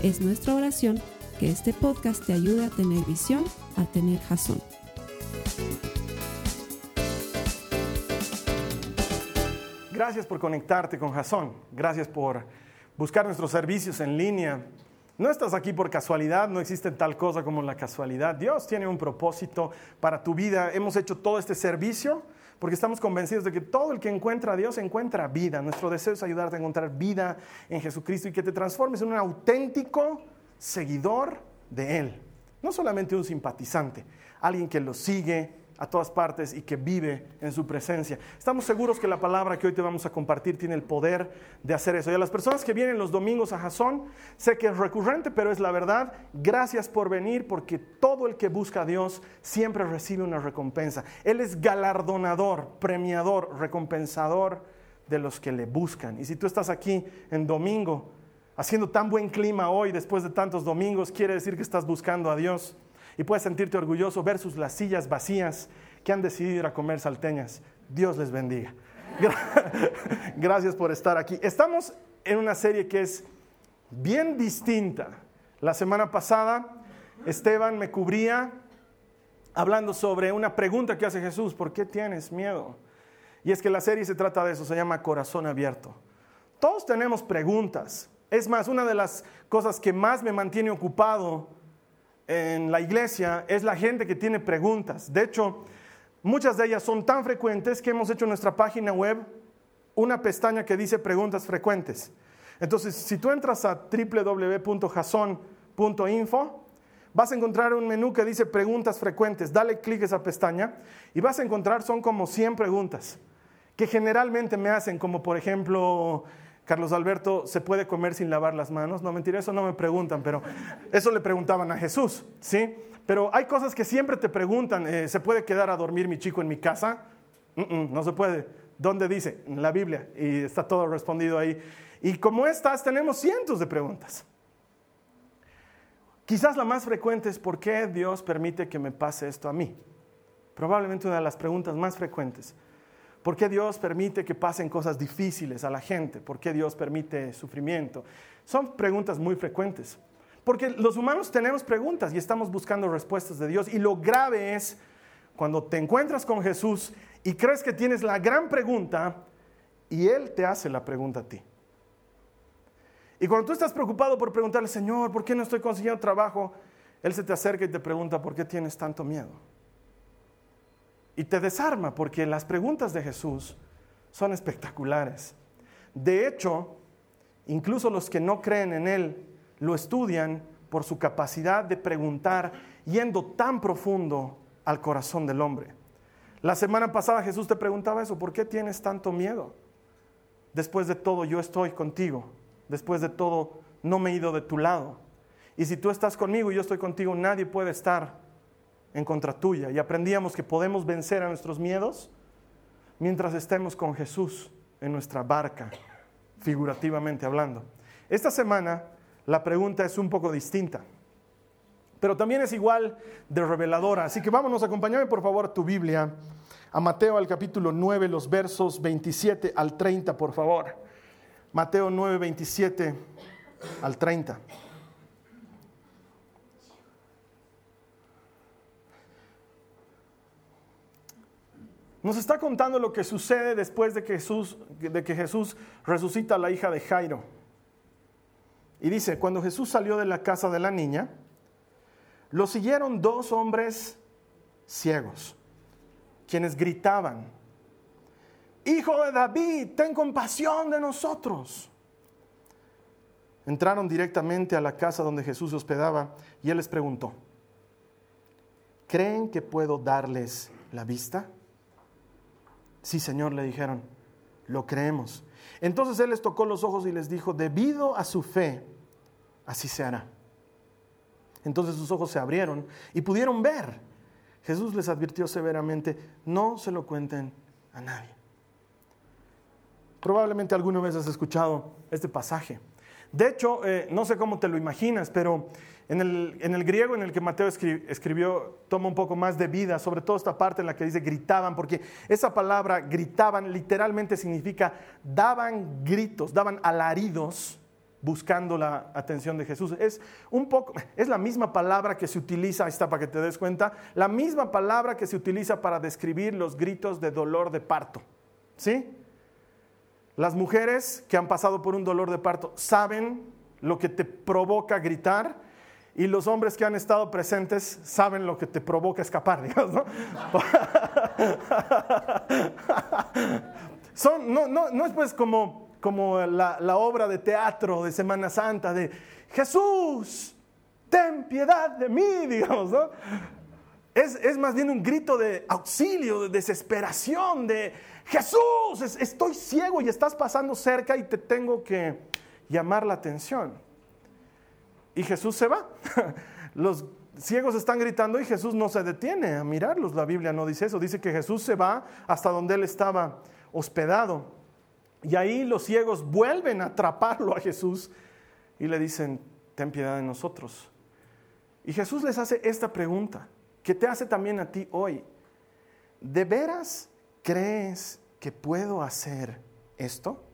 Es nuestra oración que este podcast te ayude a tener visión, a tener jazón. Gracias por conectarte con Jason. Gracias por buscar nuestros servicios en línea. No estás aquí por casualidad, no existe tal cosa como la casualidad. Dios tiene un propósito para tu vida. Hemos hecho todo este servicio porque estamos convencidos de que todo el que encuentra a Dios encuentra vida. Nuestro deseo es ayudarte a encontrar vida en Jesucristo y que te transformes en un auténtico seguidor de Él. No solamente un simpatizante, alguien que lo sigue a todas partes y que vive en su presencia. Estamos seguros que la palabra que hoy te vamos a compartir tiene el poder de hacer eso. Y a las personas que vienen los domingos a Jasón, sé que es recurrente, pero es la verdad. Gracias por venir porque todo el que busca a Dios siempre recibe una recompensa. Él es galardonador, premiador, recompensador de los que le buscan. Y si tú estás aquí en domingo, haciendo tan buen clima hoy, después de tantos domingos, quiere decir que estás buscando a Dios y puedes sentirte orgulloso versus las sillas vacías que han decidido ir a comer salteñas. Dios les bendiga. Gracias por estar aquí. Estamos en una serie que es bien distinta. La semana pasada Esteban me cubría hablando sobre una pregunta que hace Jesús, ¿por qué tienes miedo? Y es que la serie se trata de eso, se llama Corazón Abierto. Todos tenemos preguntas. Es más, una de las cosas que más me mantiene ocupado en la iglesia es la gente que tiene preguntas. De hecho, muchas de ellas son tan frecuentes que hemos hecho en nuestra página web una pestaña que dice preguntas frecuentes. Entonces, si tú entras a www.jason.info, vas a encontrar un menú que dice preguntas frecuentes. Dale clic a esa pestaña y vas a encontrar, son como 100 preguntas que generalmente me hacen, como por ejemplo, Carlos Alberto, ¿se puede comer sin lavar las manos? No, mentira, eso no me preguntan, pero eso le preguntaban a Jesús, ¿sí? Pero hay cosas que siempre te preguntan, eh, ¿se puede quedar a dormir mi chico en mi casa? no se puede. ¿Dónde dice? En la Biblia. Y está todo respondido ahí. Y como estas, tenemos cientos de preguntas. Quizás la más frecuente es ¿por qué Dios permite que me pase esto a mí? Probablemente una de las preguntas más frecuentes. ¿Por qué Dios permite que pasen cosas difíciles a la gente? ¿Por qué Dios permite sufrimiento? Son preguntas muy frecuentes. Porque los humanos tenemos preguntas y estamos buscando respuestas de Dios. Y lo grave es cuando te encuentras con Jesús y crees que tienes la gran pregunta y Él te hace la pregunta a ti. Y cuando tú estás preocupado por preguntarle, Señor, ¿por qué no estoy consiguiendo trabajo? Él se te acerca y te pregunta, ¿por qué tienes tanto miedo? Y te desarma porque las preguntas de Jesús son espectaculares. De hecho, incluso los que no creen en Él lo estudian por su capacidad de preguntar yendo tan profundo al corazón del hombre. La semana pasada Jesús te preguntaba eso, ¿por qué tienes tanto miedo? Después de todo yo estoy contigo, después de todo no me he ido de tu lado. Y si tú estás conmigo y yo estoy contigo, nadie puede estar en contra tuya. Y aprendíamos que podemos vencer a nuestros miedos mientras estemos con Jesús en nuestra barca, figurativamente hablando. Esta semana la pregunta es un poco distinta, pero también es igual de reveladora. Así que vámonos, acompáñame por favor tu Biblia, a Mateo al capítulo 9, los versos 27 al 30, por favor. Mateo 9, 27 al 30. Nos está contando lo que sucede después de que Jesús, de que Jesús resucita a la hija de Jairo. Y dice, cuando Jesús salió de la casa de la niña, lo siguieron dos hombres ciegos, quienes gritaban, Hijo de David, ten compasión de nosotros. Entraron directamente a la casa donde Jesús se hospedaba y él les preguntó, ¿creen que puedo darles la vista? Sí, Señor, le dijeron, lo creemos. Entonces Él les tocó los ojos y les dijo, debido a su fe, así se hará. Entonces sus ojos se abrieron y pudieron ver. Jesús les advirtió severamente, no se lo cuenten a nadie. Probablemente alguna vez has escuchado este pasaje. De hecho, eh, no sé cómo te lo imaginas, pero en el, griego en el que Mateo escribió toma un poco más de vida, sobre todo esta parte en la que dice gritaban, porque esa palabra gritaban literalmente significa daban gritos, daban alaridos buscando la atención de Jesús. Es un poco, es la misma palabra que se utiliza, está para que te des cuenta, la misma palabra que se utiliza para describir los gritos de dolor de parto. ¿Sí? Las mujeres que han pasado por un dolor de parto saben lo que te provoca gritar y los hombres que han estado presentes saben lo que te provoca escapar, digamos, ¿no? Son, no, no, no es pues como, como la, obra de teatro de Semana Santa de Jesús, ten piedad de mí, digamos, ¿no? Es, es, más bien un grito de auxilio, de desesperación, de Jesús, estoy ciego y estás pasando cerca y te tengo que llamar la atención. Y Jesús se va. Los ciegos están gritando y Jesús no se detiene a mirarlos. La Biblia no dice eso. Dice que Jesús se va hasta donde él estaba hospedado. Y ahí los ciegos vuelven a atraparlo a Jesús y le dicen, ten piedad de nosotros. Y Jesús les hace esta pregunta, que te hace también a ti hoy. ¿De veras ¿crees que puedo hacer esto?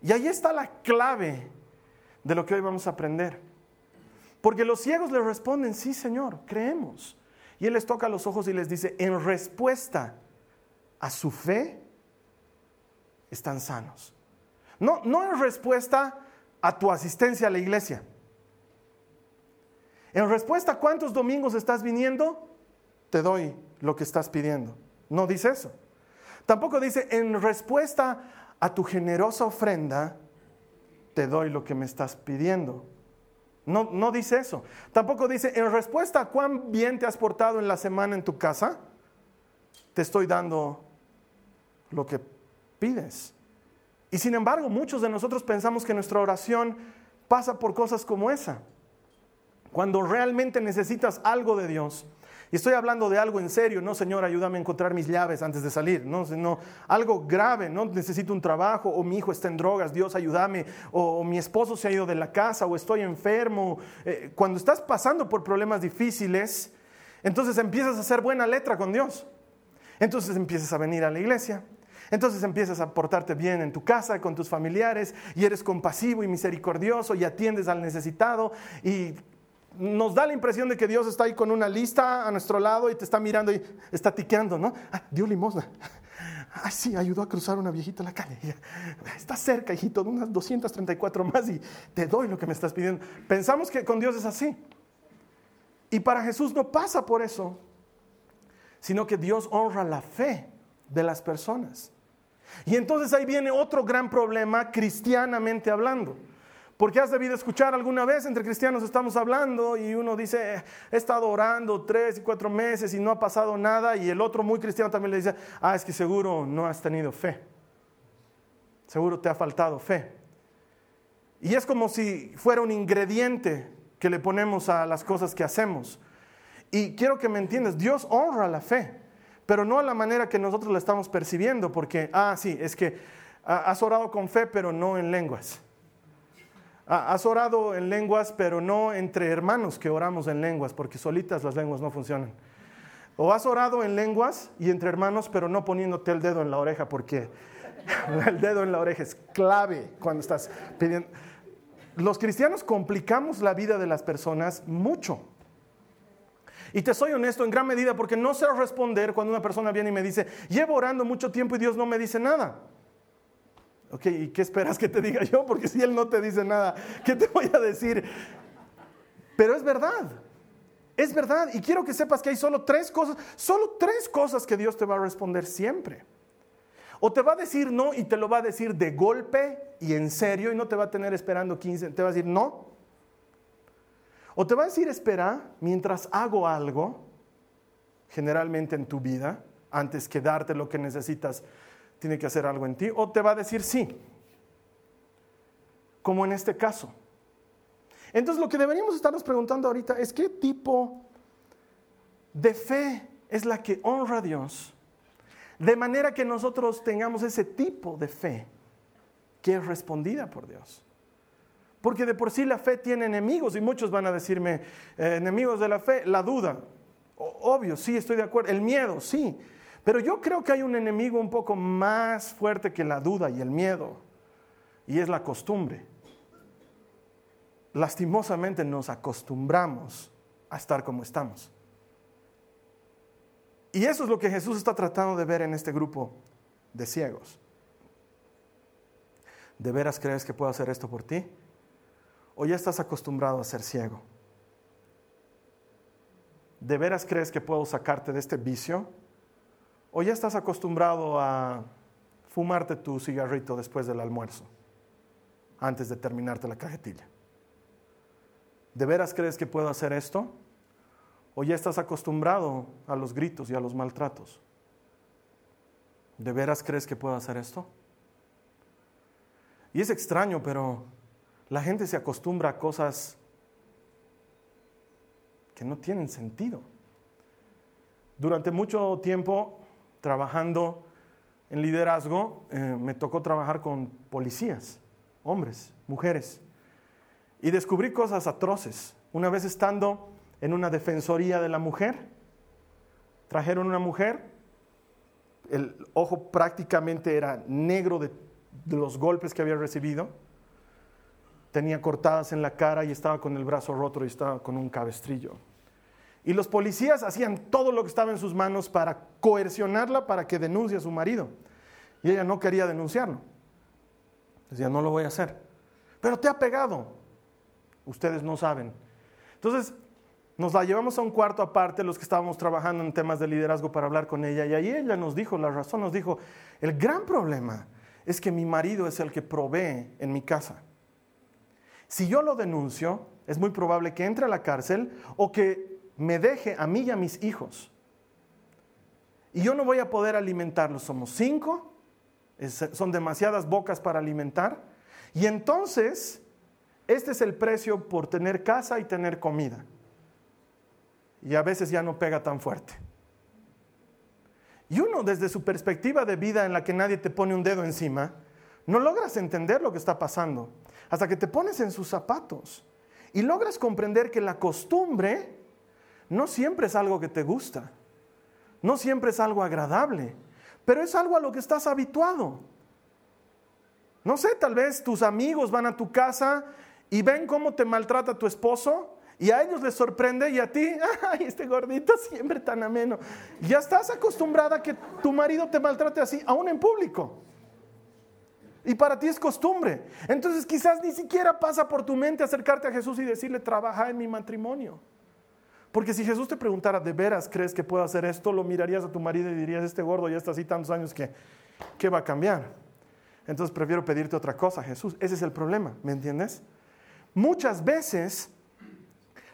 Y ahí está la clave de lo que hoy vamos a aprender. Porque los ciegos le responden, sí Señor, creemos. Y Él les toca los ojos y les dice, en respuesta a su fe, están sanos. No, no en respuesta a tu asistencia a la iglesia. En respuesta a cuántos domingos estás viniendo, te doy lo que estás pidiendo. No dice eso. Tampoco dice, en respuesta a tu generosa ofrenda, te doy lo que me estás pidiendo. No, no dice eso. Tampoco dice, en respuesta a cuán bien te has portado en la semana en tu casa, te estoy dando lo que pides. Y sin embargo, muchos de nosotros pensamos que nuestra oración pasa por cosas como esa. Cuando realmente necesitas algo de Dios, estoy hablando de algo en serio, no, Señor, ayúdame a encontrar mis llaves antes de salir, no, no algo grave, no necesito un trabajo, o mi hijo está en drogas, Dios, ayúdame, o, mi esposo se ha ido de la casa, o estoy enfermo. Eh, cuando estás pasando por problemas difíciles, entonces empiezas a hacer buena letra con Dios. Entonces empiezas a venir a la iglesia, entonces empiezas a portarte bien en tu casa, con tus familiares, y eres compasivo y misericordioso y atiendes al necesitado y nos da la impresión de que Dios está ahí con una lista a nuestro lado y te está mirando y está tiqueando, ¿no? Ah, dio limosna. Ay, sí, ayudó a cruzar una viejita la calle. Está cerca, hijito, unas 234 más y te doy lo que me estás pidiendo. Pensamos que con Dios es así. Y para Jesús no pasa por eso, sino que Dios honra la fe de las personas. Y entonces ahí viene otro gran problema cristianamente hablando. Porque has debido escuchar alguna vez, entre cristianos estamos hablando y uno dice, he estado orando tres y cuatro meses y no ha pasado nada y el otro muy cristiano también le dice, ah, es que seguro no has tenido fe. Seguro te ha faltado fe. Y es como si fuera un ingrediente que le ponemos a las cosas que hacemos. Y quiero que me entiendas, Dios honra la fe, pero no a la manera que nosotros la estamos percibiendo, porque, ah, sí, es que has orado con fe, pero no en lenguas. Has orado en lenguas, pero no entre hermanos que oramos en lenguas, porque solitas las lenguas no funcionan. O has orado en lenguas y entre hermanos, pero no poniéndote el dedo en la oreja, porque el dedo en la oreja es clave cuando estás pidiendo. Los cristianos complicamos la vida de las personas mucho. Y te soy honesto en gran medida porque no sé responder cuando una persona viene y me dice, llevo orando mucho tiempo y Dios no me dice nada. Ok, ¿y qué esperas que te diga yo? Porque si Él no te dice nada, ¿qué te voy a decir? Pero es verdad, es verdad. Y quiero que sepas que hay solo tres cosas, solo tres cosas que Dios te va a responder siempre. O te va a decir no y te lo va a decir de golpe y en serio y no te va a tener esperando 15, te va a decir no. O te va a decir espera mientras hago algo, generalmente en tu vida, antes que darte lo que necesitas tiene que hacer algo en ti, o te va a decir sí, como en este caso. Entonces lo que deberíamos estarnos preguntando ahorita es qué tipo de fe es la que honra a Dios, de manera que nosotros tengamos ese tipo de fe que es respondida por Dios. Porque de por sí la fe tiene enemigos y muchos van a decirme, eh, enemigos de la fe, la duda. obvio, sí, estoy de acuerdo. El miedo, sí. Pero yo creo que hay un enemigo un poco más fuerte que la duda y el miedo. Y es la costumbre. Lastimosamente nos acostumbramos a estar como estamos. Y eso es lo que Jesús está tratando de ver en este grupo de ciegos. ¿De veras crees que puedo hacer esto por ti? ¿O ya estás acostumbrado a ser ciego? ¿De veras crees que puedo sacarte de este vicio? ¿O ya estás acostumbrado a fumarte tu cigarrito después del almuerzo, antes de terminarte la cajetilla? ¿De veras crees que puedo hacer esto? ¿O ya estás acostumbrado a los gritos y a los maltratos? ¿De veras crees que puedo hacer esto? Y es extraño, pero la gente se acostumbra a cosas que no tienen sentido. Durante mucho tiempo, trabajando en liderazgo, eh, me tocó trabajar con policías, hombres, mujeres, y descubrí cosas atroces. Una vez estando en una defensoría de la mujer, trajeron una mujer, el ojo prácticamente era negro de los golpes que había recibido, tenía cortadas en la cara y estaba con el brazo roto y estaba con un cabestrillo. Y los policías hacían todo lo que estaba en sus manos para coercionarla para que denuncie a su marido. Y ella no quería denunciarlo. Decía, no lo voy a hacer. Pero te ha pegado. Ustedes no saben. Entonces, nos la llevamos a un cuarto aparte, los que estábamos trabajando en temas de liderazgo para hablar con ella. Y ahí ella nos dijo, la razón nos dijo, el gran problema es que mi marido es el que provee en mi casa. Si yo lo denuncio, es muy probable que entre a la cárcel o que me deje a mí y a mis hijos. Y yo no voy a poder alimentarlos. Somos cinco, son demasiadas bocas para alimentar. Y entonces, este es el precio por tener casa y tener comida. Y a veces ya no pega tan fuerte. Y uno desde su perspectiva de vida en la que nadie te pone un dedo encima, no logras entender lo que está pasando hasta que te pones en sus zapatos y logras comprender que la costumbre no siempre es algo que te gusta, no siempre es algo agradable, pero es algo a lo que estás habituado. No sé, tal vez tus amigos van a tu casa y ven cómo te maltrata tu esposo y a ellos les sorprende y a ti, ay, este gordito siempre tan ameno. Ya estás acostumbrada a que tu marido te maltrate así, aún en público. Y para ti es costumbre. Entonces quizás ni siquiera pasa por tu mente acercarte a Jesús y decirle, trabaja en mi matrimonio. Porque si Jesús te preguntara, ¿de veras crees que puedo hacer esto? Lo mirarías a tu marido y dirías, este gordo ya está así tantos años que, ¿qué va a cambiar? Entonces prefiero pedirte otra cosa, Jesús. Ese es el problema, ¿me entiendes? Muchas veces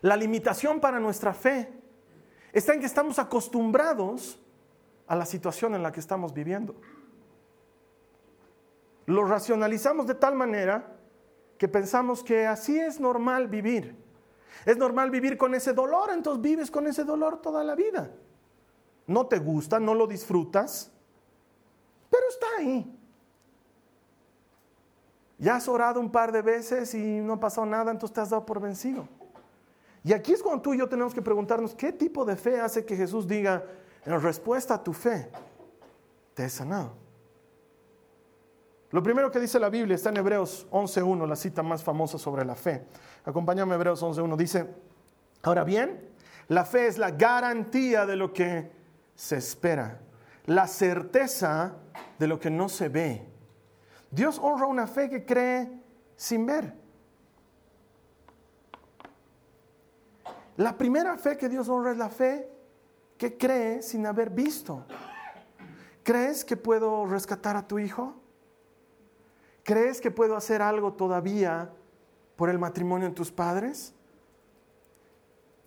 la limitación para nuestra fe está en que estamos acostumbrados a la situación en la que estamos viviendo lo racionalizamos de tal manera que pensamos que así es normal vivir. Es normal vivir con ese dolor, entonces vives con ese dolor toda la vida. No te gusta, no lo disfrutas, pero está ahí. Ya has orado un par de veces y no ha pasado nada, entonces te has dado por vencido. Y aquí es cuando tú y yo tenemos que preguntarnos qué tipo de fe hace que Jesús diga, en respuesta a tu fe, te he sanado. Lo primero que dice la Biblia está en Hebreos 11.1, la cita más famosa sobre la fe. Acompáñame a Hebreos 11.1. Dice, ahora bien, la fe es la garantía de lo que se espera, la certeza de lo que no se ve. Dios honra una fe que cree sin ver. La primera fe que Dios honra es la fe que cree sin haber visto. ¿Crees que puedo rescatar a tu hijo? ¿Crees que puedo hacer algo todavía por el matrimonio de tus padres?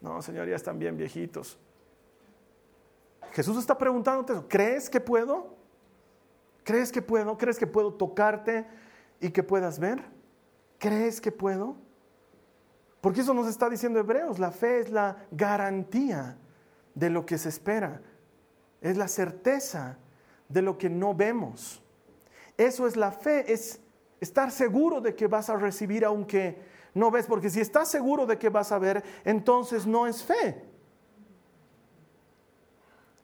No, Señor, ya están bien viejitos. Jesús está preguntándote eso. ¿Crees que puedo? ¿Crees que puedo? ¿Crees que puedo tocarte y que puedas ver? ¿Crees que puedo? Porque eso nos está diciendo Hebreos, la fe es la garantía de lo que se espera, es la certeza de lo que no vemos. Eso es la fe, es estar seguro de que vas a recibir aunque no ves, porque si estás seguro de que vas a ver, entonces no es fe.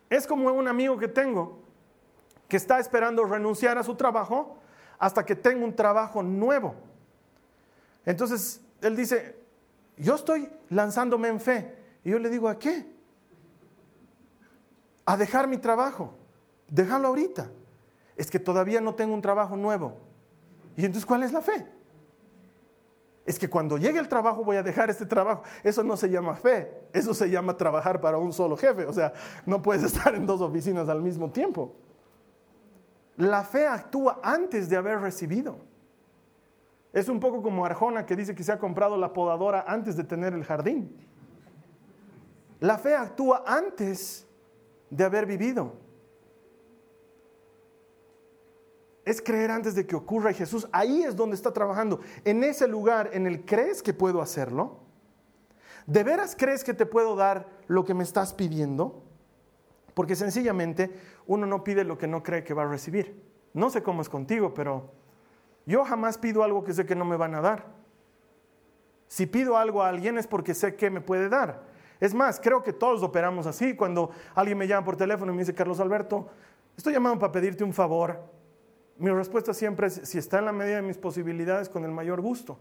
Es como un amigo que tengo que está esperando renunciar a su trabajo hasta que tenga un trabajo nuevo. Entonces, él dice, yo estoy lanzándome en fe. Y yo le digo, ¿a qué? A dejar mi trabajo. Déjalo ahorita. Es que todavía no tengo un trabajo nuevo. ¿Y entonces cuál es la fe? Es que cuando llegue el trabajo voy a dejar este trabajo. Eso no se llama fe, eso se llama trabajar para un solo jefe. O sea, no puedes estar en dos oficinas al mismo tiempo. La fe actúa antes de haber recibido. Es un poco como Arjona que dice que se ha comprado la podadora antes de tener el jardín. La fe actúa antes de haber vivido. Es creer antes de que ocurra y Jesús ahí es donde está trabajando. En ese lugar en el crees que puedo hacerlo. ¿De veras crees que te puedo dar lo que me estás pidiendo? Porque sencillamente uno no pide lo que no cree que va a recibir. No sé cómo es contigo, pero yo jamás pido algo que sé que no me van a dar. Si pido algo a alguien es porque sé que me puede dar. Es más, creo que todos operamos así. Cuando alguien me llama por teléfono y me dice, Carlos Alberto, estoy llamando para pedirte un favor mi respuesta siempre es, si está en la medida de mis posibilidades, con el mayor gusto.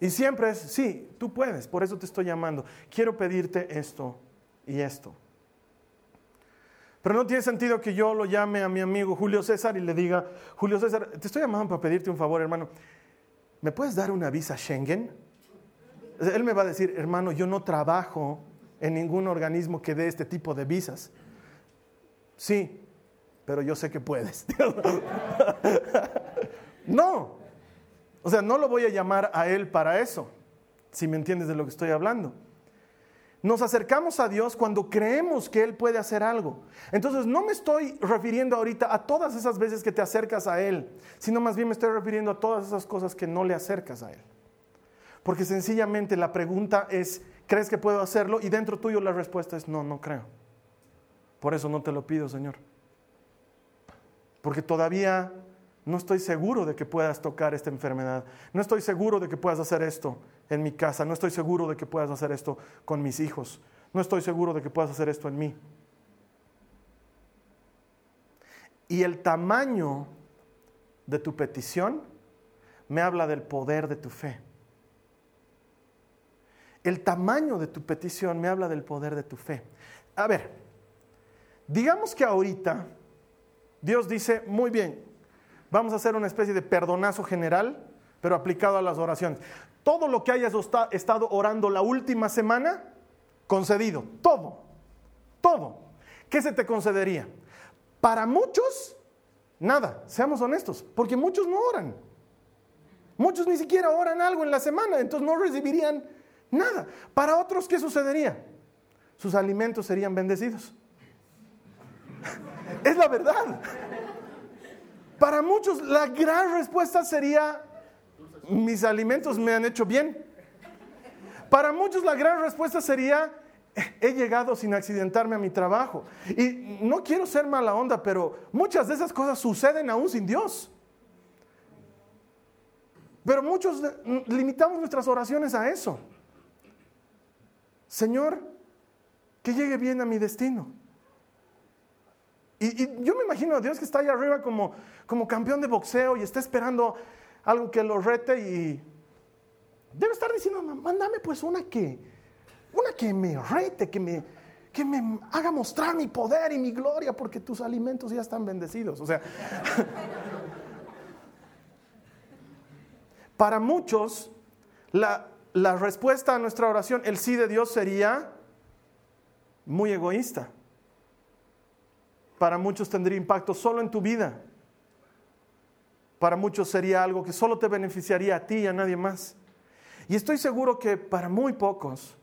Y siempre es, sí, tú puedes, por eso te estoy llamando. Quiero pedirte esto y esto. Pero no tiene sentido que yo lo llame a mi amigo Julio César y le diga, Julio César, te estoy llamando para pedirte un favor, hermano. ¿Me puedes dar una visa Schengen? Él me va a decir, hermano, yo no trabajo en ningún organismo que dé este tipo de visas. Sí, pero yo sé que puedes. no. O sea, no lo voy a llamar a Él para eso, si me entiendes de lo que estoy hablando. Nos acercamos a Dios cuando creemos que Él puede hacer algo. Entonces, no me estoy refiriendo ahorita a todas esas veces que te acercas a Él, sino más bien me estoy refiriendo a todas esas cosas que no le acercas a Él. Porque sencillamente la pregunta es, ¿crees que puedo hacerlo? Y dentro tuyo la respuesta es, no, no creo. Por eso no te lo pido, Señor porque todavía no estoy seguro de que puedas tocar esta enfermedad, no estoy seguro de que puedas hacer esto en mi casa, no estoy seguro de que puedas hacer esto con mis hijos, no estoy seguro de que puedas hacer esto en mí. Y el tamaño de tu petición me habla del poder de tu fe. El tamaño de tu petición me habla del poder de tu fe. A ver, digamos que ahorita Dios dice, muy bien, vamos a hacer una especie de perdonazo general, pero aplicado a las oraciones. Todo lo que hayas estado orando la última semana, concedido, todo, todo. ¿Qué se te concedería? Para muchos, nada, seamos honestos, porque muchos no oran. Muchos ni siquiera oran algo en la semana, entonces no recibirían nada. Para otros, ¿qué sucedería? Sus alimentos serían bendecidos. Es la verdad. Para muchos la gran respuesta sería, mis alimentos me han hecho bien. Para muchos la gran respuesta sería, he llegado sin accidentarme a mi trabajo. Y no quiero ser mala onda, pero muchas de esas cosas suceden aún sin Dios. Pero muchos limitamos nuestras oraciones a eso. Señor, que llegue bien a mi destino. Y, yo me imagino a Dios que está ahí arriba como, como campeón de boxeo y está esperando algo que lo rete y debe estar diciendo, mándame pues una que, una que me rete, que me, que me haga mostrar mi poder y mi gloria porque tus alimentos ya están bendecidos. O sea, para muchos la, la respuesta a nuestra oración, el sí de Dios sería muy egoísta para muchos tendría impacto solo en tu vida. Para muchos sería algo que solo te beneficiaría a ti y a nadie más. Y estoy seguro que para muy pocos,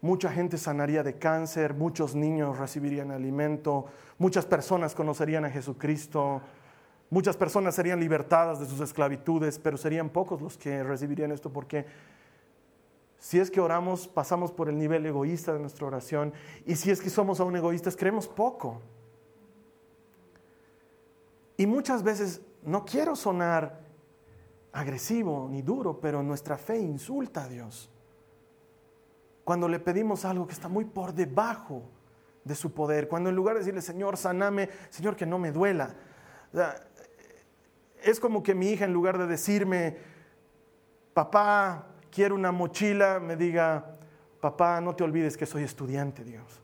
mucha gente sanaría de cáncer, muchos niños recibirían alimento, muchas personas conocerían a Jesucristo, muchas personas serían libertadas de sus esclavitudes, pero serían pocos los que recibirían esto porque Si es que oramos, pasamos por el nivel egoísta de nuestra oración. Y si es que somos aún egoístas, creemos poco. Y muchas veces no quiero sonar agresivo ni duro, pero nuestra fe insulta a Dios. Cuando le pedimos algo que está muy por debajo de su poder, cuando en lugar de decirle, Señor, saname, Señor, que no me duela. es como que mi hija, en lugar de decirme, papá, quiero una mochila, me diga, papá, no te olvides que soy estudiante, Dios.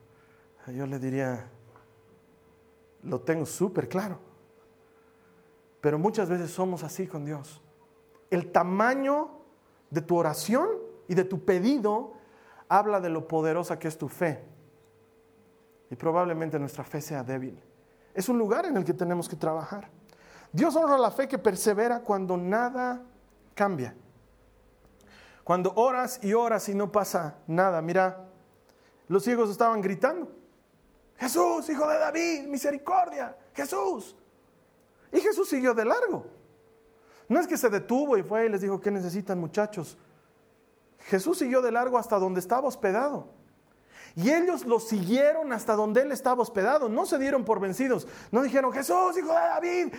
Yo le diría, lo tengo súper claro. Pero muchas veces somos así con Dios. El tamaño de tu oración y de tu pedido habla de lo poderosa que es tu fe. Y probablemente nuestra fe sea débil. Es un lugar en el que tenemos que trabajar. Dios honra la fe que persevera cuando nada cambia. Cuando oras y oras y no pasa nada. Mira, los ciegos estaban gritando. Jesús, hijo de David, misericordia. Jesús. Y Jesús siguió de largo. No es que se detuvo y fue y les dijo, ¿qué necesitan muchachos? Jesús siguió de largo hasta donde estaba hospedado. Y ellos lo siguieron hasta donde él estaba hospedado. No se dieron por vencidos. No dijeron, Jesús, hijo de David.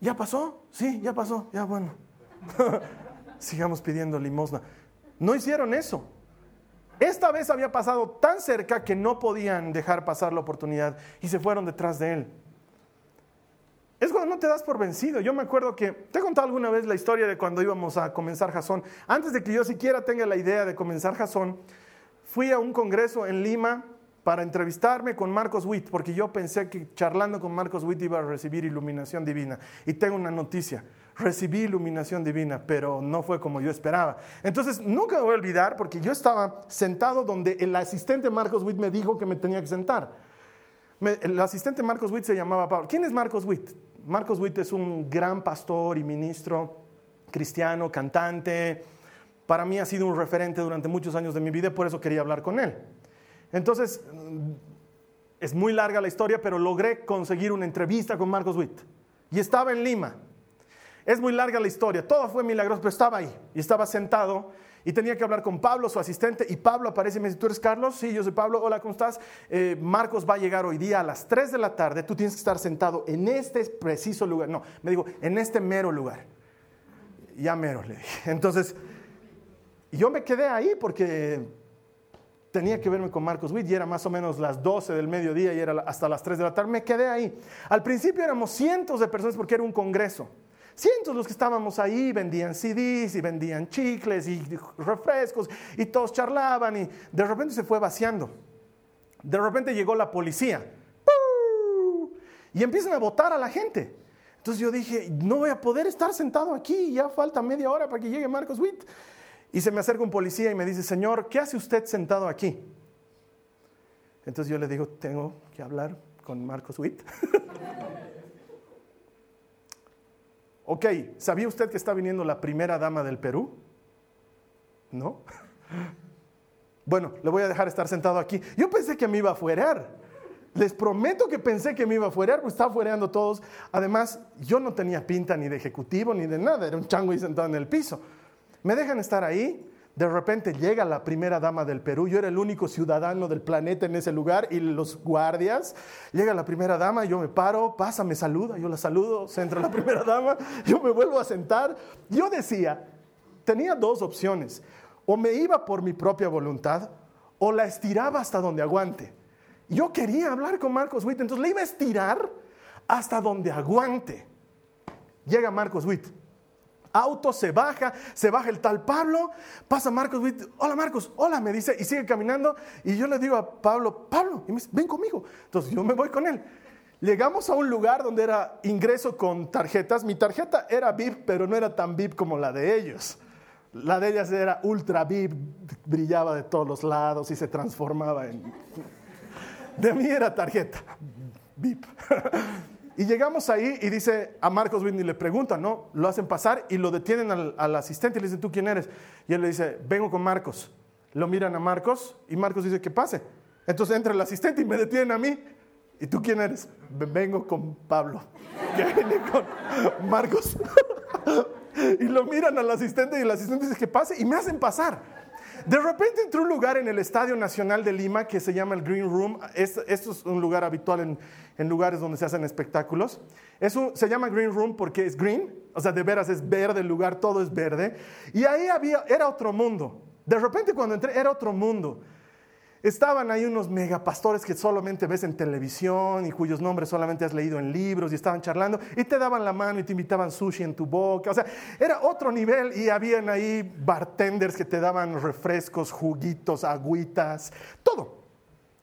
¿Ya pasó? Sí, ya pasó. Ya bueno. Sigamos pidiendo limosna. No hicieron eso. Esta vez había pasado tan cerca que no podían dejar pasar la oportunidad y se fueron detrás de él. Es cuando no te das por vencido. Yo me acuerdo que, te he contado alguna vez la historia de cuando íbamos a comenzar Jason. Antes de que yo siquiera tenga la idea de comenzar Jason, fui a un congreso en Lima para entrevistarme con Marcos Witt, porque yo pensé que charlando con Marcos Witt iba a recibir iluminación divina. Y tengo una noticia, recibí iluminación divina, pero no fue como yo esperaba. Entonces, nunca me voy a olvidar, porque yo estaba sentado donde el asistente Marcos Witt me dijo que me tenía que sentar. el asistente Marcos Witt se llamaba Pablo. ¿Quién es Marcos Witt? Marcos Witt es un gran pastor y ministro cristiano, cantante. Para mí ha sido un referente durante muchos años de mi vida por eso quería hablar con él. Entonces, mm, es muy larga la historia, pero logré conseguir una entrevista con Marcos Witt. Y estaba en Lima. Es muy larga la historia, todo fue milagroso, pero estaba ahí y estaba sentado y tenía que hablar con Pablo, su asistente, y Pablo aparece y me dice, ¿tú eres Carlos? Sí, yo soy Pablo, hola, ¿cómo estás? Eh, Marcos va a llegar hoy día a las 3 de la tarde, tú tienes que estar sentado en este preciso lugar, no, me digo, en este mero lugar. Ya mero, le dije. Entonces, yo me quedé ahí porque tenía que verme con Marcos Witt y era más o menos las 12 del mediodía y era hasta las 3 de la tarde, me quedé ahí. Al principio éramos cientos de personas porque era un congreso. Cientos los que estábamos ahí vendían CDs y vendían chicles y refrescos y todos charlaban y de repente se fue vaciando. De repente llegó la policía y empiezan a votar a la gente. Entonces yo dije, no voy a poder estar sentado aquí, ya falta media hora para que llegue Marcos Witt. Y se me acerca un policía y me dice, señor, ¿qué hace usted sentado aquí? Entonces yo le digo, tengo que hablar con Marcos Witt. Ok, ¿sabía usted que está viniendo la primera dama del Perú? ¿No? Bueno, le voy a dejar estar sentado aquí. Yo pensé que me iba a fuerear. Les prometo que pensé que me iba a fuerear, porque estaba fuereando todos. Además, yo no tenía pinta ni de ejecutivo ni de nada, era un chango sentado en el piso. Me dejan estar ahí, de repente llega la primera dama del Perú, yo era el único ciudadano del planeta en ese lugar y los guardias, llega la primera dama, yo me paro, pasa, me saluda, yo la saludo, se entra la primera dama, yo me vuelvo a sentar. Yo decía, tenía dos opciones, o me iba por mi propia voluntad o la estiraba hasta donde aguante. Yo quería hablar con Marcos Witt, entonces le iba a estirar hasta donde aguante. Llega Marcos Witt auto, se baja, se baja el tal Pablo, pasa Marcos, hola Marcos, hola, me dice, y sigue caminando, y yo le digo a Pablo, Pablo, y me dice, ven conmigo. Entonces yo me voy con él. Llegamos a un lugar donde era ingreso con tarjetas. Mi tarjeta era VIP, pero no era tan VIP como la de ellos. La de ellas era ultra VIP, brillaba de todos los lados y se transformaba en... De mí era tarjeta VIP. Y llegamos ahí y dice a Marcos Whitney, le preguntan, ¿no? Lo hacen pasar y lo detienen al, asistente y le dicen, ¿tú quién eres? Y él le dice, vengo con Marcos. Lo miran a Marcos y Marcos dice, que pase. Entonces entra el asistente y me detienen a mí. ¿Y tú quién eres? Vengo con Pablo, que viene con Marcos. y lo miran al asistente y el asistente dice que pase y me hacen pasar. De repente entré a un lugar en el Estadio Nacional de Lima que se llama el Green Room. esto es un lugar habitual en, en, lugares donde se hacen espectáculos. se llama Green Room porque es green, o sea, de veras es verde el lugar, todo es verde. Y ahí había, era otro mundo. De repente cuando entré era otro mundo. Estaban ahí unos megapastores que solamente ves en televisión y cuyos nombres solamente has leído en libros y estaban charlando y te daban la mano y te invitaban sushi en tu boca. O sea, era otro nivel y habían ahí bartenders que te daban refrescos, juguitos, agüitas, todo.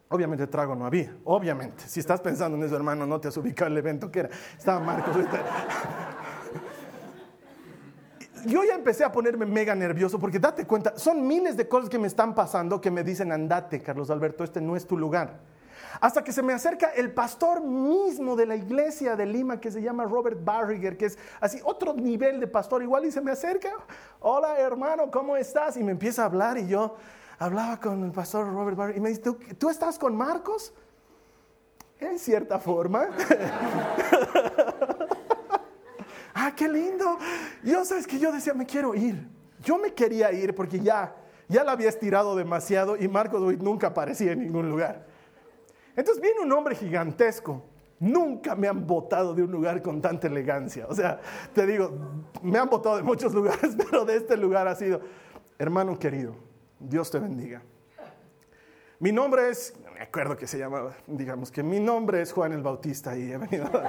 Obviamente trago no había, obviamente. Si estás pensando en eso, hermano, no te has ubicado el evento que era. Estaba Marcos yo ya empecé a ponerme mega nervioso porque date cuenta, son miles de cosas que me están pasando que me dicen, andate, Carlos Alberto, este no es tu lugar. Hasta que se me acerca el pastor mismo de la iglesia de Lima que se llama Robert Barriger, que es así otro nivel de pastor igual, y se me acerca, hola hermano, ¿cómo estás? Y me empieza a hablar y yo hablaba con el pastor Robert Barriger y me dice, ¿tú, ¿tú estás con Marcos? En cierta forma. ah, qué lindo. Yo sabes que yo decía, me quiero ir. Yo me quería ir porque ya, ya la había estirado demasiado y Marcos Witt nunca aparecía en ningún lugar. Entonces viene un hombre gigantesco. Nunca me han votado de un lugar con tanta elegancia. O sea, te digo, me han votado de muchos lugares, pero de este lugar ha sido, hermano querido, Dios te bendiga. Mi nombre es, me acuerdo que se llamaba, digamos que mi nombre es Juan el Bautista y he venido.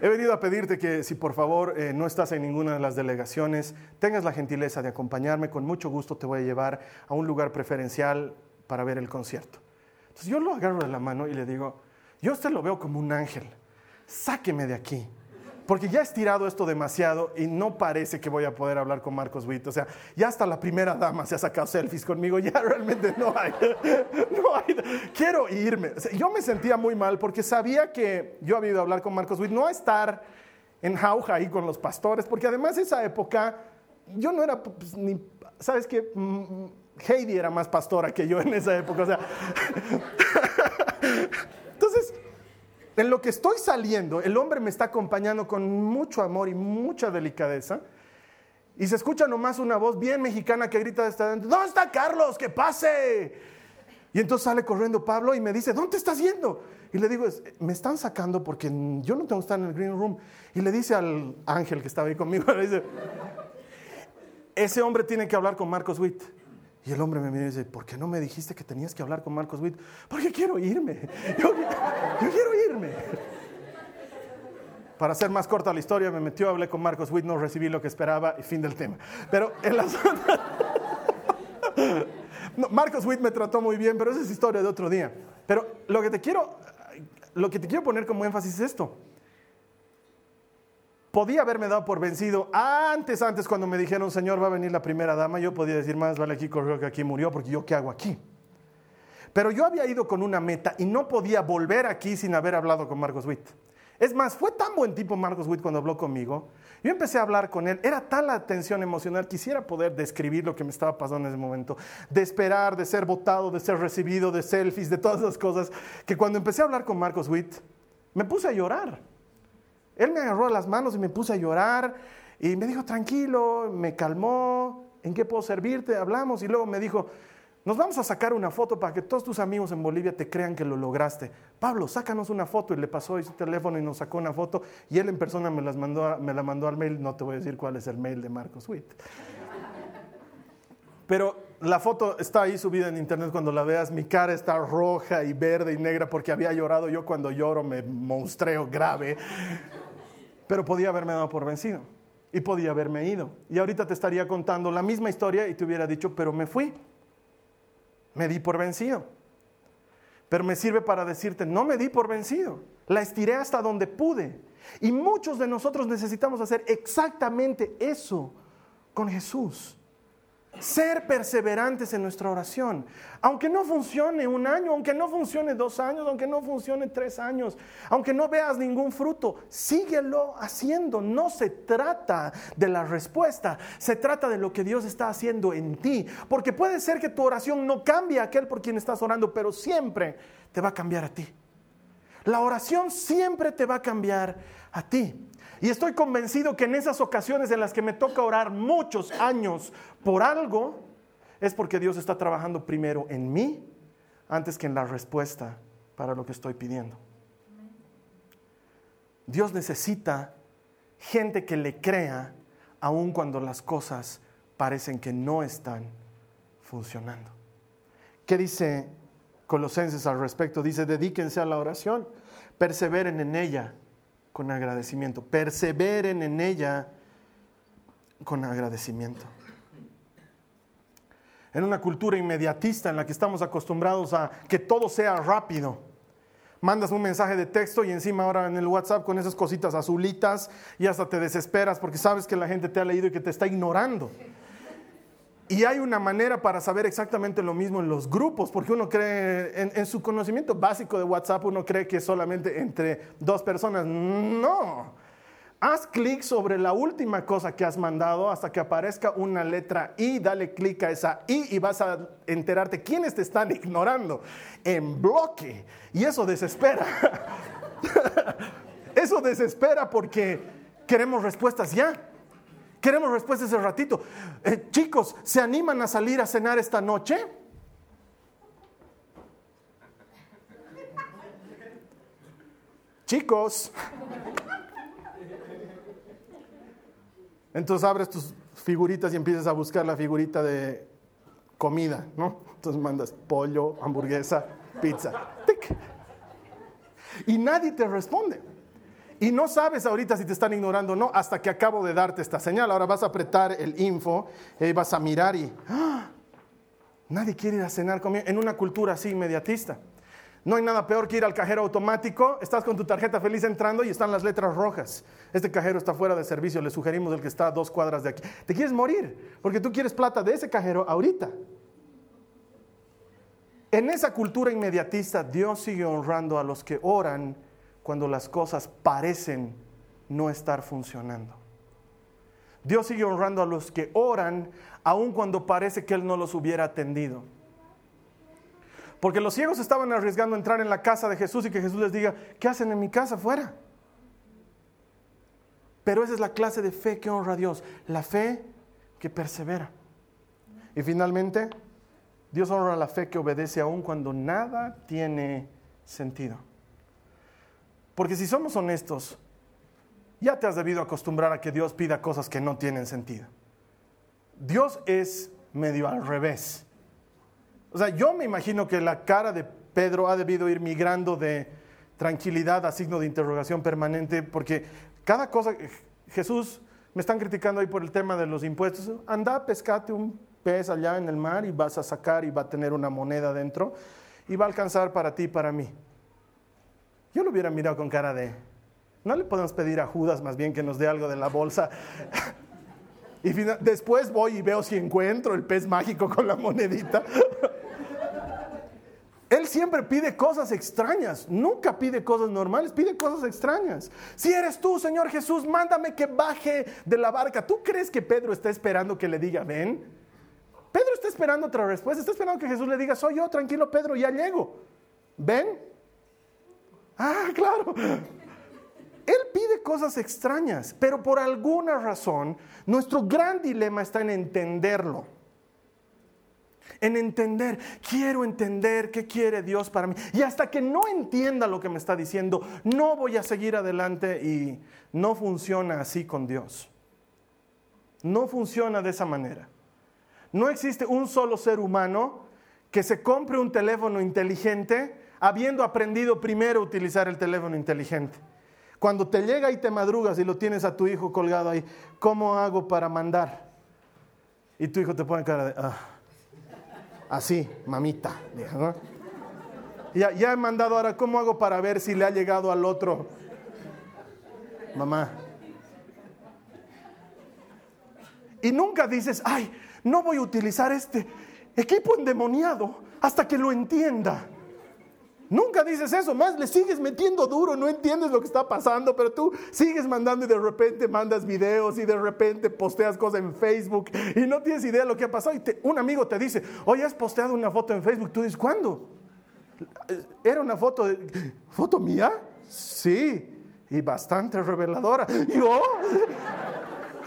He venido a pedirte que si por favor eh, no estás en ninguna de las delegaciones, tengas la gentileza de acompañarme. Con mucho gusto te voy a llevar a un lugar preferencial para ver el concierto. Entonces yo lo agarro de la mano y le digo, yo a usted lo veo como un ángel, sáqueme de aquí porque ya he estirado esto demasiado y no parece que voy a poder hablar con Marcos Witt. O sea, ya hasta la primera dama se ha sacado selfies conmigo, ya realmente no hay. No hay quiero irme. yo me sentía muy mal porque sabía que yo había ido a hablar con Marcos Witt, no estar en jauja ahí con los pastores, porque además esa época yo no era pues, ni, ¿sabes qué? Mm, Heidi era más pastora que yo en esa época, o sea. En lo que estoy saliendo, el hombre me está acompañando con mucho amor y mucha delicadeza. Y se escucha nomás una voz bien mexicana que grita desde adentro, ¿dónde está Carlos? ¡Que pase! Y entonces sale corriendo Pablo y me dice, ¿dónde estás yendo? Y le digo, me están sacando porque yo no tengo que estar en el green room. Y le dice al ángel que estaba ahí conmigo, le dice, ese hombre tiene que hablar con Marcos Witt. Y el hombre me mira y dice, ¿por qué no me dijiste que tenías que hablar con Marcos Witt? Porque quiero irme. Yo, quiero irme. Para hacer más corta la historia, me metió, hablé con Marcos Witt, no recibí lo que esperaba y fin del tema. Pero en la Marcos Witt me trató muy bien, pero esa es historia de otro día. Pero lo que te quiero, lo que te quiero poner como énfasis es esto podía haberme dado por vencido antes, antes cuando me dijeron, Señor, va a venir la primera dama, yo podía decir, más vale aquí corrió que aquí murió, porque yo qué hago aquí. Pero yo había ido con una meta y no podía volver aquí sin haber hablado con Marcos Witt. Es más, fue tan buen tipo Marcos Witt cuando habló conmigo. Yo empecé a hablar con él. Era tal la tensión emocional. Quisiera poder describir lo que me estaba pasando en ese momento. De esperar, de ser votado, de ser recibido, de selfies, de todas esas cosas. Que cuando empecé a hablar con Marcos Witt, me puse a llorar. Él me agarró las manos y me puse a llorar y me dijo, tranquilo, me calmó, ¿en qué puedo servirte? Hablamos y luego me dijo, nos vamos a sacar una foto para que todos tus amigos en Bolivia te crean que lo lograste. Pablo, sácanos una foto y le pasó su teléfono y nos sacó una foto y él en persona me, las mandó, me la mandó al mail, no te voy a decir cuál es el mail de Marcos Witt. Pero la foto está ahí subida en internet cuando la veas, mi cara está roja y verde y negra porque había llorado, yo cuando lloro me monstreo grave pero podía haberme dado por vencido y podía haberme ido. Y ahorita te estaría contando la misma historia y te hubiera dicho, pero me fui, me di por vencido. Pero me sirve para decirte, no me di por vencido, la estiré hasta donde pude. Y muchos de nosotros necesitamos hacer exactamente eso con Jesús. Ser perseverantes en nuestra oración. Aunque no funcione un año, aunque no funcione dos años, aunque no funcione tres años, aunque no veas ningún fruto, síguelo haciendo. No se trata de la respuesta, se trata de lo que Dios está haciendo en ti. Porque puede ser que tu oración no cambie a aquel por quien estás orando, pero siempre te va a cambiar a ti. La oración siempre te va a cambiar a ti. Y estoy convencido que en esas ocasiones en las que me toca orar muchos años por algo, es porque Dios está trabajando primero en mí antes que en la respuesta para lo que estoy pidiendo. Dios necesita gente que le crea aun cuando las cosas parecen que no están funcionando. ¿Qué dice Colosenses al respecto? Dice, dedíquense a la oración, perseveren en ella con agradecimiento, perseveren en ella con agradecimiento. En una cultura inmediatista en la que estamos acostumbrados a que todo sea rápido, mandas un mensaje de texto y encima ahora en el WhatsApp con esas cositas azulitas y hasta te desesperas porque sabes que la gente te ha leído y que te está ignorando. Y hay una manera para saber exactamente lo mismo en los grupos, porque uno cree, en, su conocimiento básico de WhatsApp, uno cree que solamente entre dos personas. No. Haz clic sobre la última cosa que has mandado hasta que aparezca una letra I, dale clic a esa I y vas a enterarte quiénes te están ignorando en bloque. Y eso desespera. eso desespera porque queremos respuestas ya. Queremos respuestas ese ratito. Eh, chicos, ¿se animan a salir a cenar esta noche? Chicos. Entonces abres tus figuritas y empiezas a buscar la figurita de comida, ¿no? Entonces mandas pollo, hamburguesa, pizza. Y nadie te responde. Y no sabes ahorita si te están ignorando o no hasta que acabo de darte esta señal. Ahora vas a apretar el info y vas a mirar y ¡ah! nadie quiere ir a cenar conmigo en una cultura así inmediatista. No hay nada peor que ir al cajero automático, estás con tu tarjeta feliz entrando y están las letras rojas. Este cajero está fuera de servicio, le sugerimos el que está a dos cuadras de aquí. Te quieres morir porque tú quieres plata de ese cajero ahorita. En esa cultura inmediatista, Dios sigue honrando a los que oran cuando las cosas parecen no estar funcionando. Dios sigue honrando a los que oran aun cuando parece que Él no los hubiera atendido. Porque los ciegos estaban arriesgando a entrar en la casa de Jesús y que Jesús les diga, ¿qué hacen en mi casa fuera? Pero esa es la clase de fe que honra a Dios, la fe que persevera. Y finalmente, Dios honra la fe que obedece aun cuando nada tiene sentido. Porque si somos honestos, ya te has debido acostumbrar a que Dios pida cosas que no tienen sentido. Dios es medio al revés. O sea, yo me imagino que la cara de Pedro ha debido ir migrando de tranquilidad a signo de interrogación permanente, porque cada cosa, Jesús, me están criticando ahí por el tema de los impuestos, anda, pescate un pez allá en el mar y vas a sacar y va a tener una moneda dentro y va a alcanzar para ti y para mí. Yo lo hubiera mirado con cara de, no le podemos pedir a Judas más bien que nos dé algo de la bolsa. y después voy y veo si encuentro el pez mágico con la monedita. Él siempre pide cosas extrañas, nunca pide cosas normales, pide cosas extrañas. Si eres tú, Señor Jesús, mándame que baje de la barca. ¿Tú crees que Pedro está esperando que le diga, ven? Pedro está esperando otra respuesta, está esperando que Jesús le diga, soy yo, tranquilo Pedro, ya llego. ¿Ven? Ah, claro. Él pide cosas extrañas, pero por alguna razón nuestro gran dilema está en entenderlo en entender, quiero entender qué quiere Dios para mí. Y hasta que no entienda lo que me está diciendo, no voy a seguir adelante y no funciona así con Dios. No funciona de esa manera. No existe un solo ser humano que se compre un teléfono inteligente habiendo aprendido primero a utilizar el teléfono inteligente. Cuando te llega y te madrugas y lo tienes a tu hijo colgado ahí, ¿cómo hago para mandar? Y tu hijo te pone cara de, ah Así, mamita. Ya, ya he mandado ahora, ¿cómo hago para ver si le ha llegado al otro? Mamá. Y nunca dices, ay, no voy a utilizar este equipo endemoniado hasta que lo entienda. Nunca dices eso, más le sigues metiendo duro, no entiendes lo que está pasando, pero tú sigues mandando y de repente mandas videos y de repente posteas cosas en Facebook y no tienes idea de lo que ha pasado. Y un amigo te dice, oye, has posteado una foto en Facebook, tú dices, ¿cuándo? Era una foto, ¿foto mía? Sí, y bastante reveladora. Yo,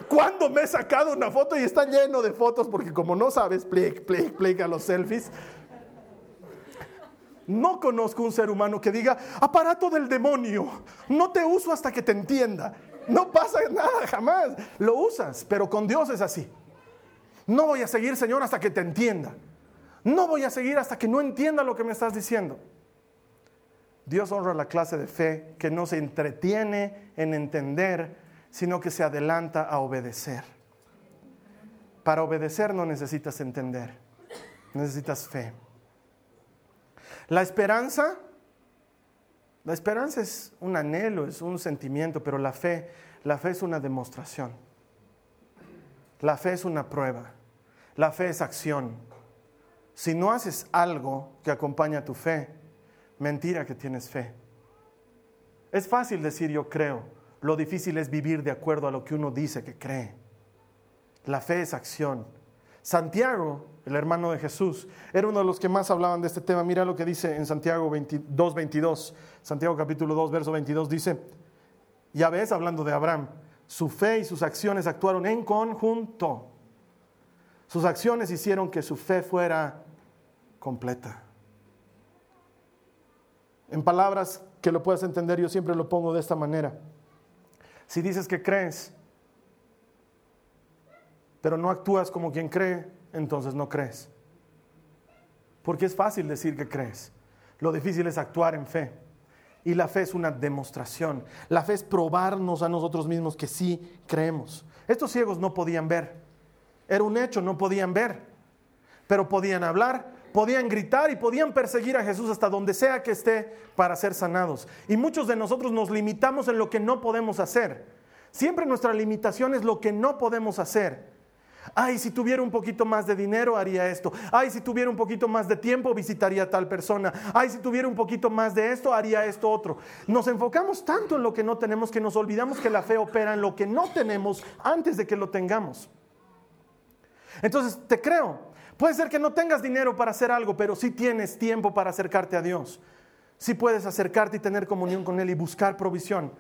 ¿cuándo me he sacado una foto y está lleno de fotos? Porque como no sabes, plic, plic, plic a los selfies. No conozco un ser humano que diga, aparato del demonio, no te uso hasta que te entienda. No pasa nada, jamás. Lo usas, pero con Dios es así. No voy a seguir, Señor, hasta que te entienda. No voy a seguir hasta que no entienda lo que me estás diciendo. Dios honra la clase de fe que no se entretiene en entender, sino que se adelanta a obedecer. Para obedecer no necesitas entender, necesitas fe. La esperanza, la esperanza es un anhelo, es un sentimiento, pero la fe, la fe es una demostración. La fe es una prueba. La fe es acción. Si no haces algo que acompaña tu fe, mentira que tienes fe. Es fácil decir yo creo, lo difícil es vivir de acuerdo a lo que uno dice que cree. La fe es acción. Santiago, el hermano de Jesús, era uno de los que más hablaban de este tema. Mira lo que dice en Santiago 2, 22. Santiago capítulo 2, verso 22 dice, ya ves, hablando de Abraham, su fe y sus acciones actuaron en conjunto. Sus acciones hicieron que su fe fuera completa. En palabras que lo puedas entender, yo siempre lo pongo de esta manera. Si dices que crees, pero no actúas como quien cree, entonces no crees. Porque es fácil decir que crees. Lo difícil es actuar en fe. Y la fe es una demostración. La fe es probarnos a nosotros mismos que sí creemos. Estos ciegos no podían ver. Era un hecho, no podían ver. Pero podían hablar, podían gritar y podían perseguir a Jesús hasta donde sea que esté para ser sanados. Y muchos de nosotros nos limitamos en lo que no podemos hacer. Siempre nuestra limitación es lo que no podemos hacer. Ay, si tuviera un poquito más de dinero haría esto. Ay, si tuviera un poquito más de tiempo visitaría a tal persona. Ay, si tuviera un poquito más de esto haría esto otro. Nos enfocamos tanto en lo que no tenemos que nos olvidamos que la fe opera en lo que no tenemos antes de que lo tengamos. Entonces, te creo. Puede ser que no tengas dinero para hacer algo, pero sí tienes tiempo para acercarte a Dios. Sí puedes acercarte y tener comunión con Él y buscar provisión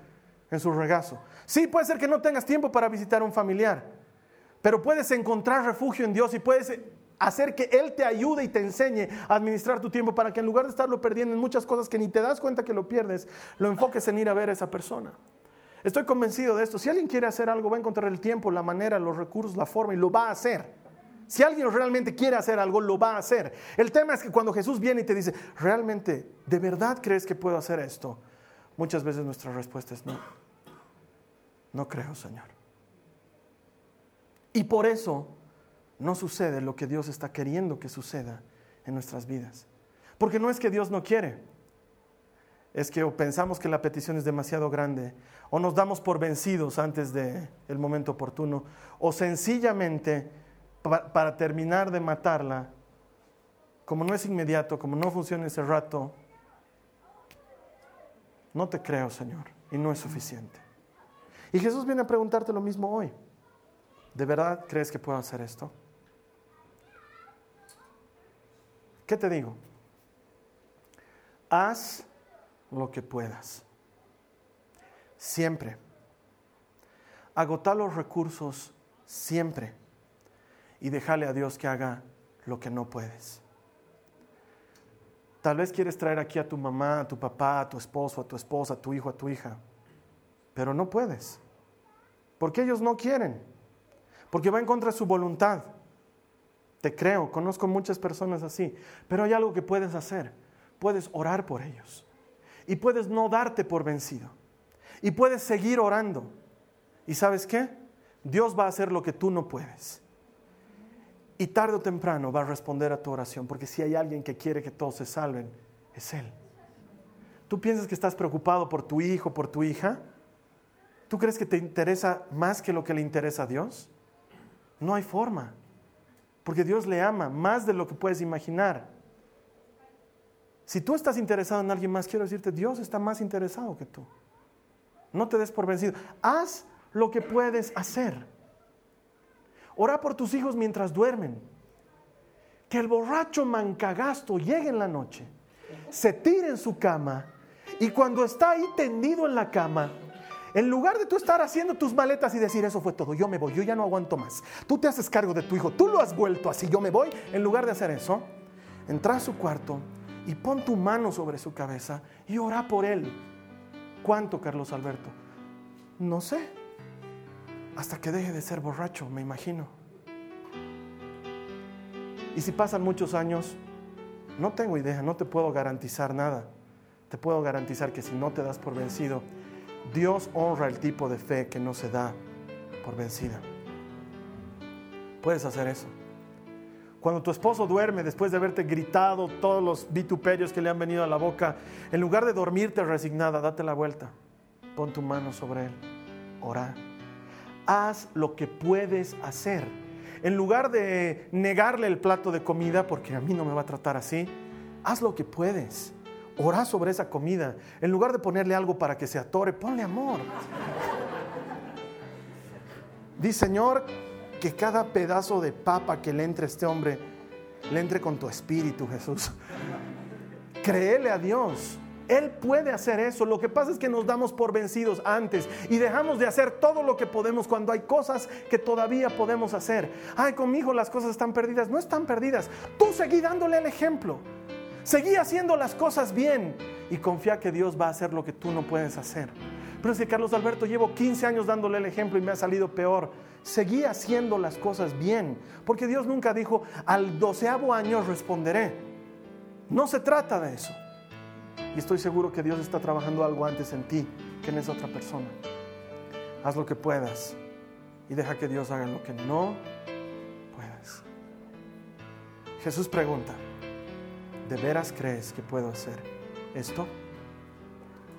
en su regazo. Sí, puede ser que no tengas tiempo para visitar a un familiar, pero puedes encontrar refugio en Dios y puedes hacer que Él te ayude y te enseñe a administrar tu tiempo para que en lugar de estarlo perdiendo en muchas cosas que ni te das cuenta que lo pierdes, lo enfoques en ir a ver a esa persona. Estoy convencido de esto. Si alguien quiere hacer algo, va a encontrar el tiempo, la manera, los recursos, la forma y lo va a hacer. Si alguien realmente quiere hacer algo, lo va a hacer. El tema es que cuando Jesús viene y te dice, ¿realmente, de verdad crees que puedo hacer esto? Muchas veces nuestra respuesta es no. No creo, Señor. Y por eso no sucede lo que Dios está queriendo que suceda en nuestras vidas. Porque no es que Dios no quiere, es que o pensamos que la petición es demasiado grande, o nos damos por vencidos antes del el momento oportuno, o sencillamente para terminar de matarla, como no es inmediato, como no funciona ese rato, no te creo, Señor, y no es suficiente. Y Jesús viene a preguntarte lo mismo hoy. ¿De verdad crees que puedo hacer esto? ¿Qué te digo? Haz lo que puedas. Siempre. Agota los recursos siempre. Y déjale a Dios que haga lo que no puedes. Tal vez quieres traer aquí a tu mamá, a tu papá, a tu esposo, a tu esposa, a tu hijo, a tu hija. Pero no puedes. Porque ellos no quieren porque va en contra de su voluntad. Te creo, conozco muchas personas así, pero hay algo que puedes hacer. Puedes orar por ellos y puedes no darte por vencido y puedes seguir orando. ¿Y sabes qué? Dios va a hacer lo que tú no puedes. Y tarde o temprano va a responder a tu oración, porque si hay alguien que quiere que todos se salven, es Él. ¿Tú piensas que estás preocupado por tu hijo, por tu hija? ¿Tú crees que te interesa más que lo que le interesa a Dios? No hay forma, porque Dios le ama más de lo que puedes imaginar. Si tú estás interesado en alguien más, quiero decirte, Dios está más interesado que tú. No te des por vencido. Haz lo que puedes hacer. Ora por tus hijos mientras duermen. Que el borracho mancagasto llegue en la noche se tira en su cama y cuando está ahí tendido en la cama, en lugar de tú estar haciendo tus maletas y decir, eso fue todo, yo me voy, yo ya no aguanto más. Tú te haces cargo de tu hijo, tú lo has vuelto así, yo me voy. En lugar de hacer eso, entra a su cuarto y pon tu mano sobre su cabeza y ora por él. ¿Cuánto, Carlos Alberto? No sé. Hasta que deje de ser borracho, me imagino. Y si pasan muchos años, no tengo idea, no te puedo garantizar nada. Te puedo garantizar que si no te das por vencido, Dios honra el tipo de fe que no se da por vencida. Puedes hacer eso. Cuando tu esposo duerme después de haberte gritado todos los vituperios que le han venido a la boca, en lugar de dormirte resignada, date la vuelta. Pon tu mano sobre él. Ora. Haz lo que puedes hacer en lugar de negarle el plato de comida, porque a mí no me va a tratar así, haz lo que puedes. Ora sobre esa comida. En lugar de ponerle algo para que se atore, ponle amor. Di, Señor, que cada pedazo de papa que le entre a este hombre, le entre con tu espíritu, Jesús. Créele a Dios. Él puede hacer eso. Lo que pasa es que nos damos por vencidos antes y dejamos de hacer todo lo que podemos cuando hay cosas que todavía podemos hacer. Ay, conmigo las cosas están perdidas. No están perdidas. Tú seguí dándole el ejemplo. Seguí haciendo las cosas bien y confía que Dios va a hacer lo que tú no puedes hacer. Pero es que Carlos Alberto llevo 15 años dándole el ejemplo y me ha salido peor. Seguí haciendo las cosas bien, porque Dios nunca dijo, al doceavo año responderé. No se trata de eso. Y estoy seguro que Dios está trabajando algo antes en ti que en esa otra persona. Haz lo que puedas y deja que Dios haga lo que no puedas. Jesús pregunta, ¿de veras crees que puedo hacer esto?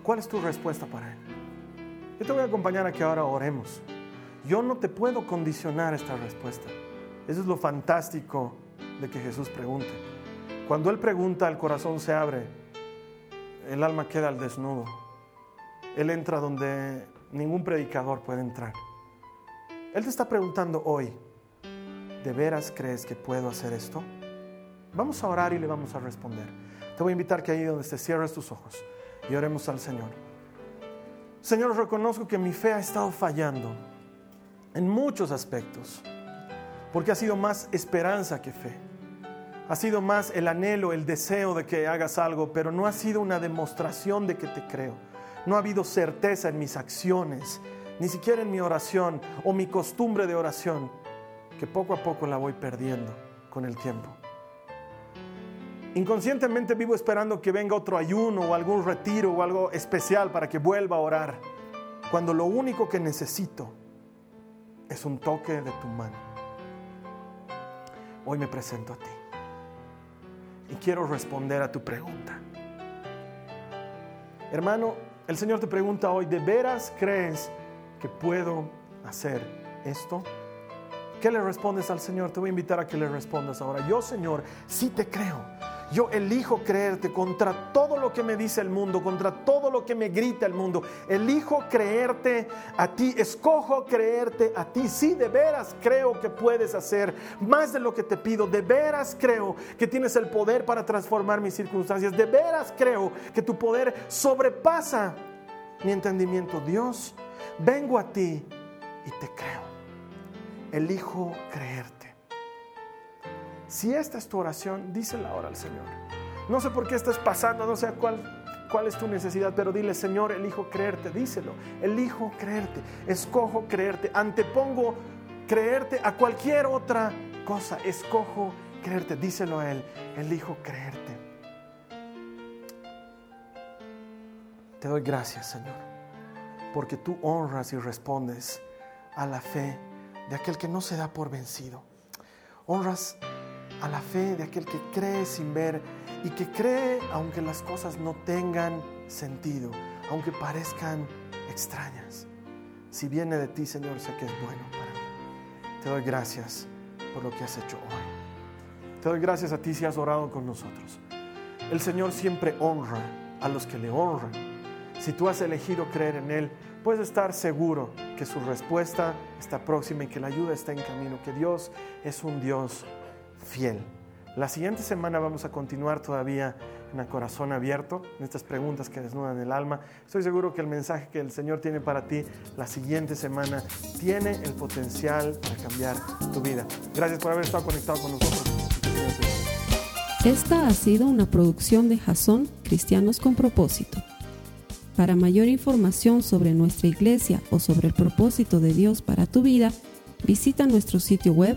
¿Cuál es tu respuesta para Él? Yo te voy a acompañar a que ahora oremos. Yo no te puedo condicionar esta respuesta. Eso es lo fantástico de que Jesús pregunte. Cuando Él pregunta, el corazón se abre el alma queda al desnudo. Él entra donde ningún predicador puede entrar. Él te está preguntando hoy, ¿de veras crees que puedo hacer esto? Vamos a orar y le vamos a responder. Te voy a invitar que ahí donde te cierres tus ojos y oremos al Señor. Señor, reconozco que mi fe ha estado fallando en muchos aspectos, porque ha sido más esperanza que fe ha sido más el anhelo, el deseo de que hagas algo, pero no ha sido una demostración de que te creo. No ha habido certeza en mis acciones, ni siquiera en mi oración o mi costumbre de oración, que poco a poco la voy perdiendo con el tiempo. Inconscientemente vivo esperando que venga otro ayuno o algún retiro o algo especial para que vuelva a orar, cuando lo único que necesito es un toque de tu mano. Hoy me presento a ti y quiero responder a tu pregunta. Hermano, el Señor te pregunta hoy, ¿de veras crees que puedo hacer esto? ¿Qué le respondes al Señor? Te voy a invitar a que le respondas ahora. Yo, Señor, sí te creo yo elijo creerte contra todo lo que me dice el mundo, contra todo lo que me grita el mundo. Elijo creerte a ti, escojo creerte a ti. Sí, de veras creo que puedes hacer más de lo que te pido. De veras creo que tienes el poder para transformar mis circunstancias. De veras creo que tu poder sobrepasa mi entendimiento. Dios, vengo a ti y te creo. Elijo creerte. Si esta es tu oración, dísela ahora al Señor. No sé por qué estás pasando, no sé cuál, cuál es tu necesidad, pero dile, Señor, elijo creerte, díselo. Elijo creerte, escojo creerte, antepongo creerte a cualquier otra cosa. Escojo creerte, díselo a Él, elijo creerte. Te doy gracias, Señor, porque tú honras y respondes a la fe de aquel que no se da por vencido. Honras a la fe de aquel que cree sin ver y que cree aunque las cosas no tengan sentido, aunque parezcan extrañas. Si viene de ti, Señor, sé que es bueno para mí. Te doy gracias por lo que has hecho hoy. Te doy gracias a ti si has orado con nosotros. El Señor siempre honra a los que le honran. Si tú has elegido creer en Él, puedes estar seguro que su respuesta está próxima y que la ayuda está en camino, que Dios es un Dios fiel. La siguiente semana vamos a continuar todavía en el corazón abierto, en estas preguntas que desnudan el alma. Estoy seguro que el mensaje que el Señor tiene para ti la siguiente semana tiene el potencial para cambiar tu vida. Gracias por haber estado conectado con nosotros. Esta ha sido una producción de Jason Cristianos con Propósito. Para mayor información sobre nuestra iglesia o sobre el propósito de Dios para tu vida, visita nuestro sitio web